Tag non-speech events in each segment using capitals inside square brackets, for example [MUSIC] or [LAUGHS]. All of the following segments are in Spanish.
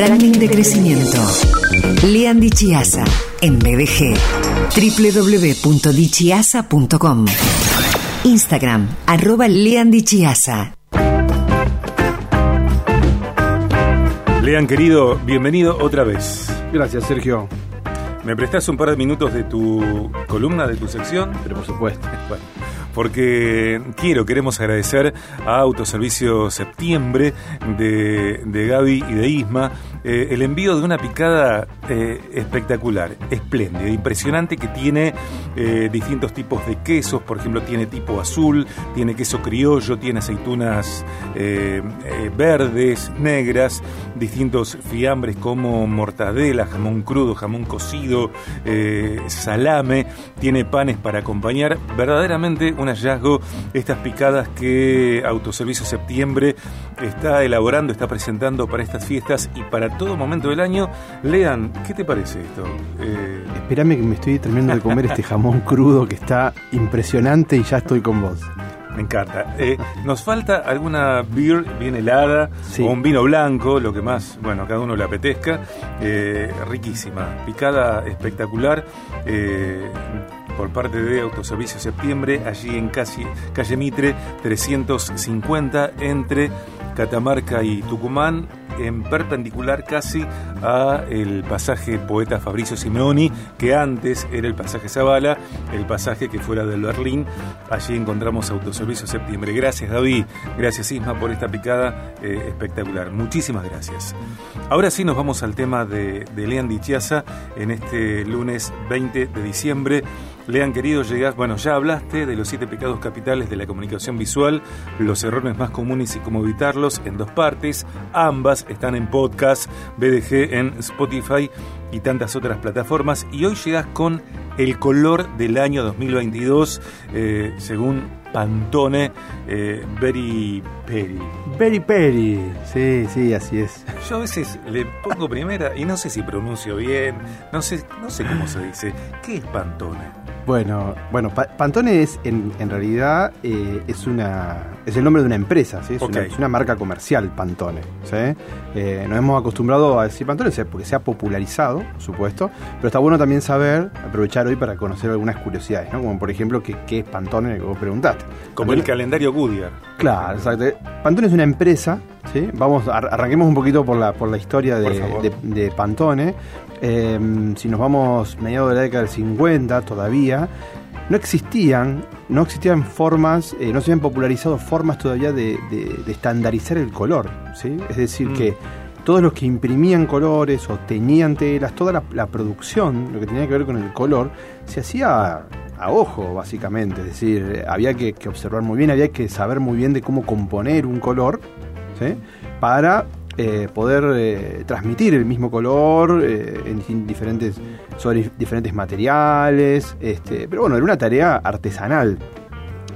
Branding de crecimiento. Lean Dichiasa en BDG. www.dichiasa.com. Instagram, arroba Lean Dichiasa. Lean, querido, bienvenido otra vez. Gracias, Sergio. ¿Me prestás un par de minutos de tu columna, de tu sección? Pero por supuesto. Bueno, porque quiero, queremos agradecer a Autoservicio Septiembre de, de Gaby y de Isma eh, el envío de una picada eh, espectacular, espléndida, impresionante que tiene eh, distintos tipos de quesos, por ejemplo tiene tipo azul, tiene queso criollo, tiene aceitunas verdes, negras, distintos fiambres como mortadela, jamón crudo, jamón cocido, salame, tiene panes para acompañar, verdaderamente un hallazgo estas picadas que Autoservicio Septiembre está elaborando, está presentando para estas fiestas y para todo momento del año. Lean, ¿qué te parece esto? Eh... Espérame que me estoy terminando de comer este jamón crudo que está impresionante y ya estoy con vos. Me encanta. Eh, nos falta alguna beer bien helada o un vino blanco, lo que más, bueno, a cada uno le apetezca. Eh, riquísima, picada espectacular. Eh, por parte de Autoservicio Septiembre, allí en casi, calle Mitre 350 entre Catamarca y Tucumán en perpendicular casi a el pasaje poeta Fabricio Simeoni, que antes era el pasaje Zavala, el pasaje que fuera del Berlín. Allí encontramos Autoservicio Septiembre. Gracias David, gracias Isma por esta picada eh, espectacular. Muchísimas gracias. Ahora sí nos vamos al tema de, de Lean Dichiasa en este lunes 20 de diciembre. Lean, querido, llegas, bueno, ya hablaste de los siete pecados capitales de la comunicación visual, los errores más comunes y cómo evitarlos en dos partes. Ambas están en podcast, BDG en Spotify y tantas otras plataformas. Y hoy llegas con el color del año 2022, eh, según Pantone, eh, Very Peri. Very Peri, sí, sí, así es. Yo a veces le pongo primera y no sé si pronuncio bien, no sé, no sé cómo se dice. ¿Qué es Pantone? Bueno, bueno, Pantone es en, realidad eh, es una es el nombre de una empresa, ¿sí? es, una, marca comercial Pantone. ¿sí? Eh, nos hemos acostumbrado a decir Pantone porque se ha popularizado, por supuesto, pero está bueno también saber, aprovechar hoy para conocer algunas curiosidades, ¿no? como por ejemplo qué, qué es Pantone, que vos preguntaste. Como el calendario Goodyear. Claro, exacto. Pantone es una empresa, ¿sí? Vamos, arranquemos un poquito por la, por la historia de, de Pantone. Em, si nos vamos mediados de la década del 50 todavía, no existían, no existían formas, eh, no se habían popularizado formas todavía de, estandarizar el color. ¿sí? Es decir, mm. que todos los que imprimían colores o tenían telas, toda la, producción, lo que tenía que ver con el color, se hacía a ojo, básicamente. Es decir, había que, que observar muy bien, había que saber muy bien de cómo componer un color, ¿sí? para eh, poder eh, transmitir el mismo color eh, en diferentes, sobre diferentes materiales. Este, pero bueno, era una tarea artesanal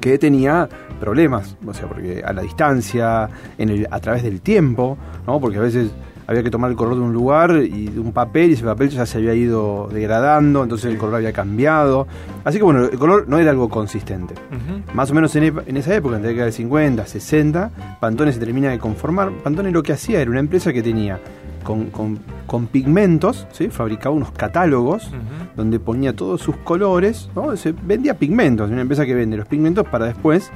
que tenía problemas, o sea, porque a la distancia, en el, a través del tiempo, ¿no? porque a veces había que tomar el color de un lugar y de un papel y ese papel ya se había ido degradando, entonces el color había cambiado. Así que bueno, el color no era algo consistente. Más o menos en, esa época, en la década de 50, 60, Pantone se termina de conformar. Pantone lo que hacía era una empresa que tenía con, pigmentos, ¿sí? fabricaba unos catálogos donde ponía todos sus colores, ¿no? se vendía pigmentos, una empresa que vende los pigmentos para después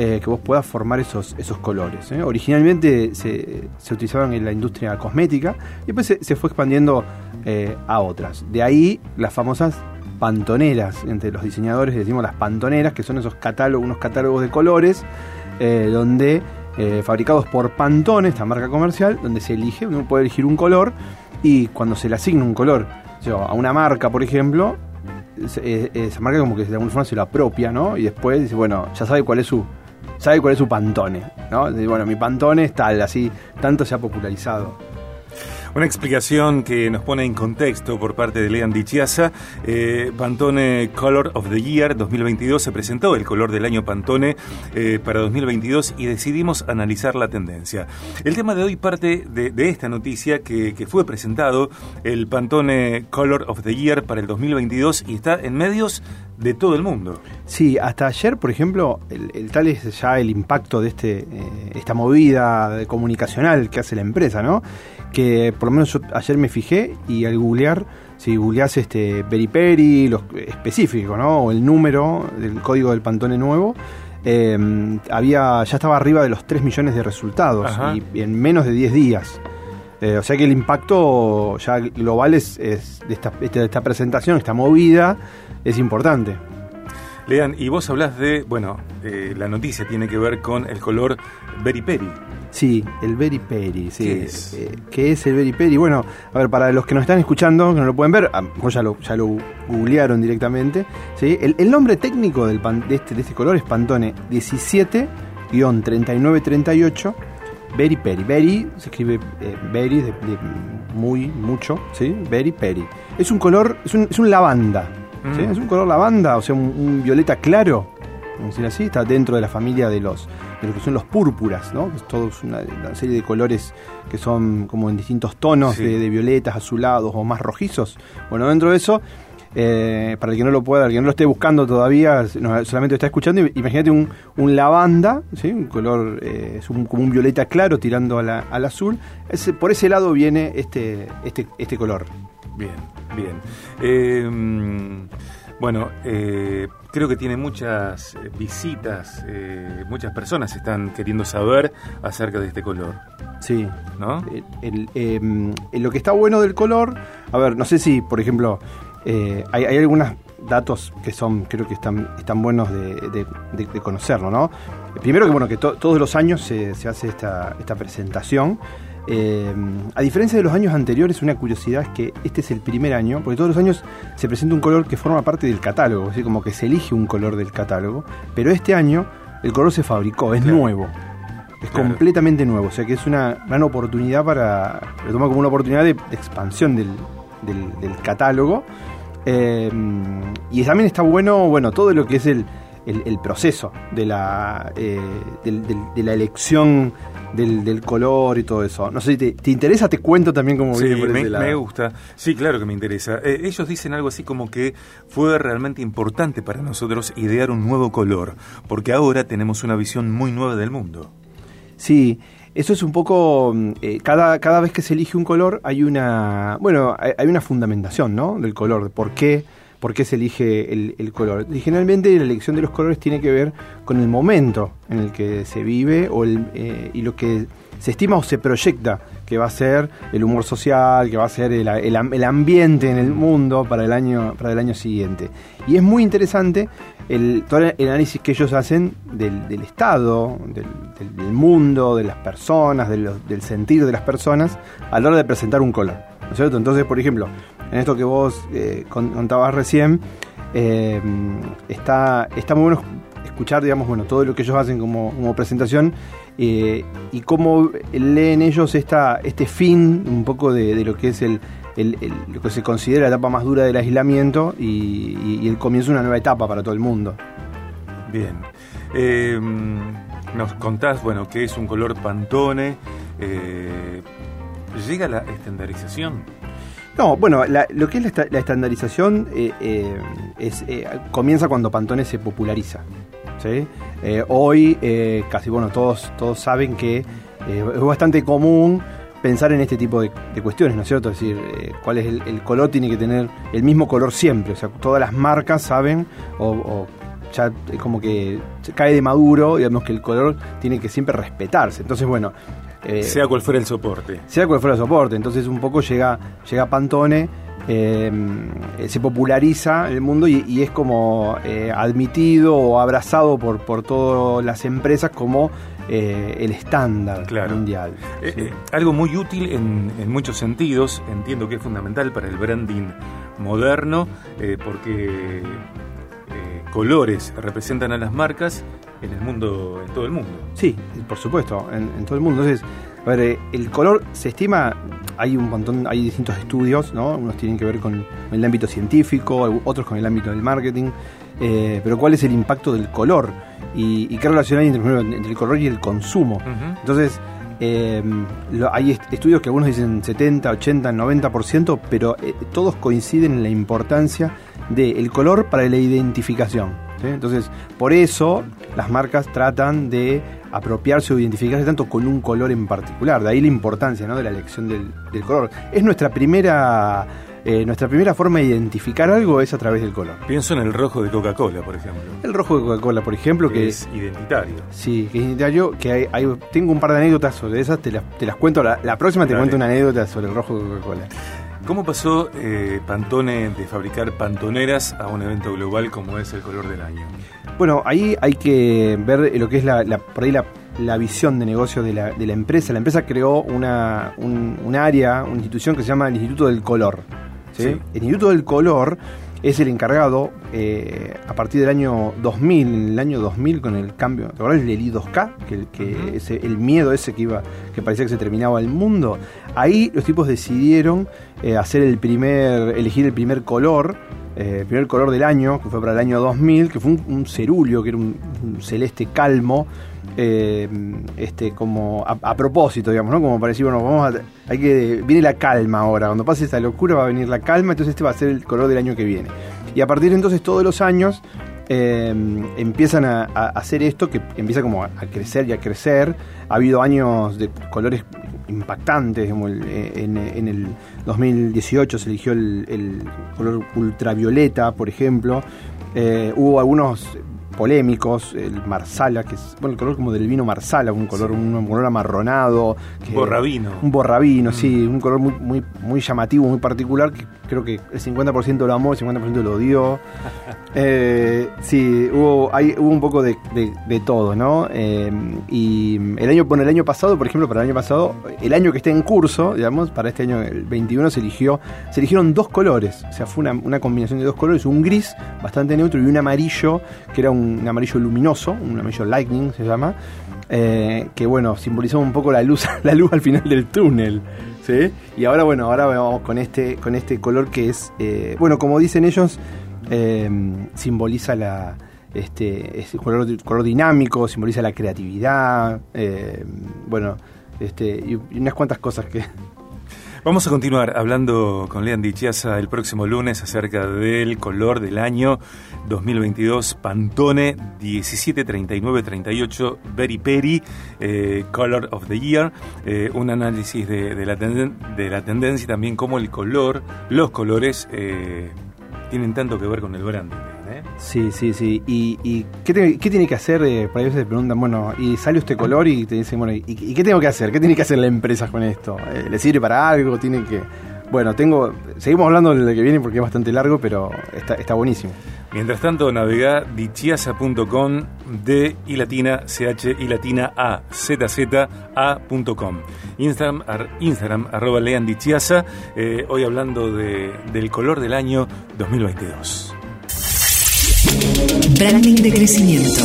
eh, que vos puedas formar esos, esos colores. ¿eh? Originalmente se, utilizaban en la industria cosmética y después se, fue expandiendo eh, a otras. De ahí las famosas pantoneras, entre los diseñadores decimos las pantoneras, que son esos catálogos, unos catálogos de colores, donde fabricados por Pantone, esta marca comercial, donde se elige, uno puede elegir un color y cuando se le asigna un color a una marca, por ejemplo, esa marca como que de alguna forma se lo apropia, ¿no? Y después dice, bueno, ya sabe cuál es su, sabe cuál es su pantone, ¿no? Bueno, mi pantone es tal, así, tanto se ha popularizado. Una explicación que nos pone en contexto por parte de Lean Dichiasa. Eh, Pantone Color of the Year 2022 se presentó el color del año Pantone eh, para 2022 y decidimos analizar la tendencia. El tema de hoy parte de, esta noticia que, fue presentado el Pantone Color of the Year para el 2022 y está en medios de todo el mundo. Sí, hasta ayer, por ejemplo, el, tal es ya el impacto de este, eh, esta movida comunicacional que hace la empresa, ¿no? Que por lo menos yo ayer me fijé y al googlear, si googleás este Peri lo específico, ¿no? O el número del código del Pantone nuevo, eh, había, ya estaba arriba de los 3 millones de resultados y, en menos de 10 días. Eh, o sea que el impacto ya global es, de, esta, de esta presentación, esta movida, es importante. Lean, y vos hablas de, bueno, eh, la noticia tiene que ver con el color Berry Peri. Sí, el Berry Peri, sí. ¿Qué es? Eh, ¿Qué es el? Bueno, a ver, para los que nos están escuchando, que no lo pueden ver, ah, ya lo, ya lo googlearon directamente, ¿sí? el, nombre técnico del de, este, de este color es Pantone 17-3938 Berry Peri. Berry se escribe eh, Berry de, muy, mucho, ¿sí? Berry Peri. Es un color, es un, es un lavanda, Mm. Es un color lavanda, o sea, un, violeta claro, vamos decir así, está dentro de la familia de los, de lo que son los púrpuras, ¿no? Es toda una, serie de colores que son como en distintos tonos de, violetas, azulados o más rojizos. Bueno, dentro de eso, eh, para el que no lo pueda, el que no lo esté buscando todavía, solamente lo está escuchando, imagínate un, lavanda, ¿sí? un color, eh, es un, como un violeta claro tirando al azul. por ese lado viene este, este, este color. Bien, bien. Eh, bueno, eh, creo que tiene muchas eh, visitas, muchas personas están queriendo saber acerca de este color. Sí, ¿no? Em, lo que está bueno del color, a ver, no sé si, por ejemplo, hay, algunos datos que son, creo que están, están buenos de, conocerlo, ¿no? Primero que, bueno, que todos los años se, se hace esta, esta presentación eh, a diferencia de los años anteriores, una curiosidad es que este es el primer año, porque todos los años se presenta un color que forma parte del catálogo, así como que se elige un color del catálogo, pero este año el color se fabricó, es nuevo. Es completamente nuevo, o sea que es una gran oportunidad para. Lo toma como una oportunidad de, expansión del, catálogo. Eh, y también está bueno, bueno, todo lo que es el, proceso de la, eh, de la elección del, color y todo eso. No sé si te, interesa, te cuento también cómo viene por me, me gusta. Sí, claro que me interesa. Eh, ellos dicen algo así como que fue realmente importante para nosotros idear un nuevo color, porque ahora tenemos una visión muy nueva del mundo. Sí, eso es un poco. Mm, eh, cada, cada vez que se elige un color hay una. Bueno, hay, una fundamentación, ¿no? Del color, por qué por qué se elige el, color. Y generalmente la elección de los colores tiene que ver con el momento en el que se vive o eh, y lo que se estima o se proyecta que va a ser el humor social, que va a ser el, el, ambiente en el mundo para el año, para el año siguiente. Y es muy interesante el, todo el análisis que ellos hacen del, del Estado, del, del, mundo, de las personas, del sentir de las personas a la hora de presentar un color. ¿no es cierto? Entonces, por ejemplo, en esto que vos eh, contabas recién, eh, está, está muy bueno escuchar, digamos, bueno, todo lo que ellos hacen como, presentación eh, y cómo leen ellos esta, este fin un poco de, lo que es el, lo que se considera la etapa más dura del aislamiento y, el comienzo de una nueva etapa para todo el mundo. Bien. nos contás, bueno, que es un color pantone. ¿Llega la estandarización? No, bueno, lo que es la, estandarización eh, eh, es, eh, comienza cuando Pantone se populariza. hoy, casi bueno, todos, todos saben que es bastante común pensar en este tipo de, cuestiones, ¿no es cierto? Es decir, cuál es el, color, tiene que tener el mismo color siempre. O sea, todas las marcas saben, o, o ya como que cae de maduro, digamos que el color tiene que siempre respetarse. Entonces, bueno, eh, sea cual fuera el soporte. Sea cual fuera el soporte. Entonces un poco llega, llega Pantone, eh, se populariza el mundo y, es como eh, admitido o abrazado por, por todas las empresas como el estándar mundial. algo muy útil en, en, muchos sentidos, entiendo que es fundamental para el branding moderno, porque colores representan a las marcas en el mundo, en todo el mundo. Sí, por supuesto, en, todo el mundo. Entonces, a ver, eh, el color se estima, hay un montón, hay distintos estudios, ¿no? Unos tienen que ver con el ámbito científico, otros con el ámbito del marketing, eh, pero ¿cuál es el impacto del color? Y, qué relación hay entre, entre, el color y el consumo. Entonces, eh, hay estudios que algunos dicen 70, 80, 90%, pero todos coinciden en la importancia del color para la identificación. Entonces, por eso las marcas tratan de apropiarse o identificarse tanto con un color en particular. De ahí la importancia ¿no? de la elección del, color. Es nuestra primera eh, nuestra primera forma de identificar algo es a través del color. Pienso en el rojo de Coca-Cola, por ejemplo. El rojo de Coca-Cola, por ejemplo, que, es, identitario. Sí, que es identitario, que hay, tengo un par de anécdotas sobre esas, te las, te las cuento, la, próxima te cuento una anécdota sobre el rojo de Coca-Cola. ¿Cómo pasó eh, Pantone de fabricar pantoneras a un evento global como es el color del año? Bueno, ahí hay que ver lo que es la, por ahí la, visión de negocio de la, de la, empresa. La empresa creó una, un, área, una institución que se llama el Instituto del Color. El Instituto del Color es el encargado eh, a partir del año 2000, en el año 2000 con el cambio, ¿te acordás del I2K? Que, que el miedo ese que iba, que parecía que se terminaba el mundo. Ahí los tipos decidieron eh, hacer el primer, elegir el primer color, eh, el primer color del año, que fue para el año 2000, que fue un, cerulio, que era un, celeste calmo, eh, este, como a, propósito, digamos, ¿no? Como para decir, bueno, vamos a, hay que, viene la calma ahora, cuando pase esta locura va a venir la calma, entonces este va a ser el color del año que viene. Y a partir de entonces todos los años empiezan a, hacer esto que empieza como a, crecer y a crecer. Ha habido años de colores impactantes, como eh, en, el 2018 se eligió el, color ultravioleta, por ejemplo. Eh, hubo algunos polémicos, el marsala, que es bueno, el color como del vino marsala, un color, un, color amarronado. Que, borrabino. Un borrabino, sí, mm. un color muy, muy, muy llamativo, muy particular, que creo que el 50% lo amó, el 50% lo odió. [LAUGHS] eh, sí, hubo, hay, hubo un poco de, todo, ¿no? Eh, y el año, bueno, el año pasado, por ejemplo, para el año pasado, el año que esté en curso, digamos, para este año, el 21, se eligió, se eligieron dos colores, o sea, fue una, una combinación de dos colores, un gris bastante neutro y un amarillo, que era un un, amarillo luminoso, un amarillo lightning se llama, eh, que bueno, simbolizó un poco la luz, [LAUGHS] la luz al final del túnel. ¿Sí? Y ahora bueno, ahora vamos con este, con este color que es, eh, bueno, como dicen ellos, eh, simboliza la, este, es color, color dinámico, simboliza la creatividad, bueno, este, y unas cuantas cosas que, Vamos a continuar hablando con Chiasa el próximo lunes acerca del color del año 2022 Pantone 173938 Very Peri Color of the Year, eh, un análisis de, la de, la tendencia y también cómo el color, los colores eh, tienen tanto que ver con el branding. Sí, sí, sí. ¿Y, qué, tiene que hacer? Eh, para ellos se preguntan, bueno, y sale este color y te dicen, bueno, ¿y, qué tengo que hacer? ¿Qué tiene que hacer la empresa con esto? Eh, ¿Le sirve para algo? ¿Tiene que...? Bueno, tengo. Seguimos hablando del que viene porque es bastante largo, pero está, está buenísimo. Mientras tanto, navega dichiasa.com de y latina ch y latina a z z a.com. Instagram, Instagram arroba lean dichiasa. Eh, hoy hablando de, del color del año 2022. Branding de crecimiento.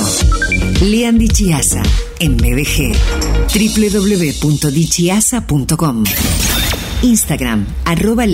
Lean Dichiasa en www.dichiasa.com. Instagram, arroba.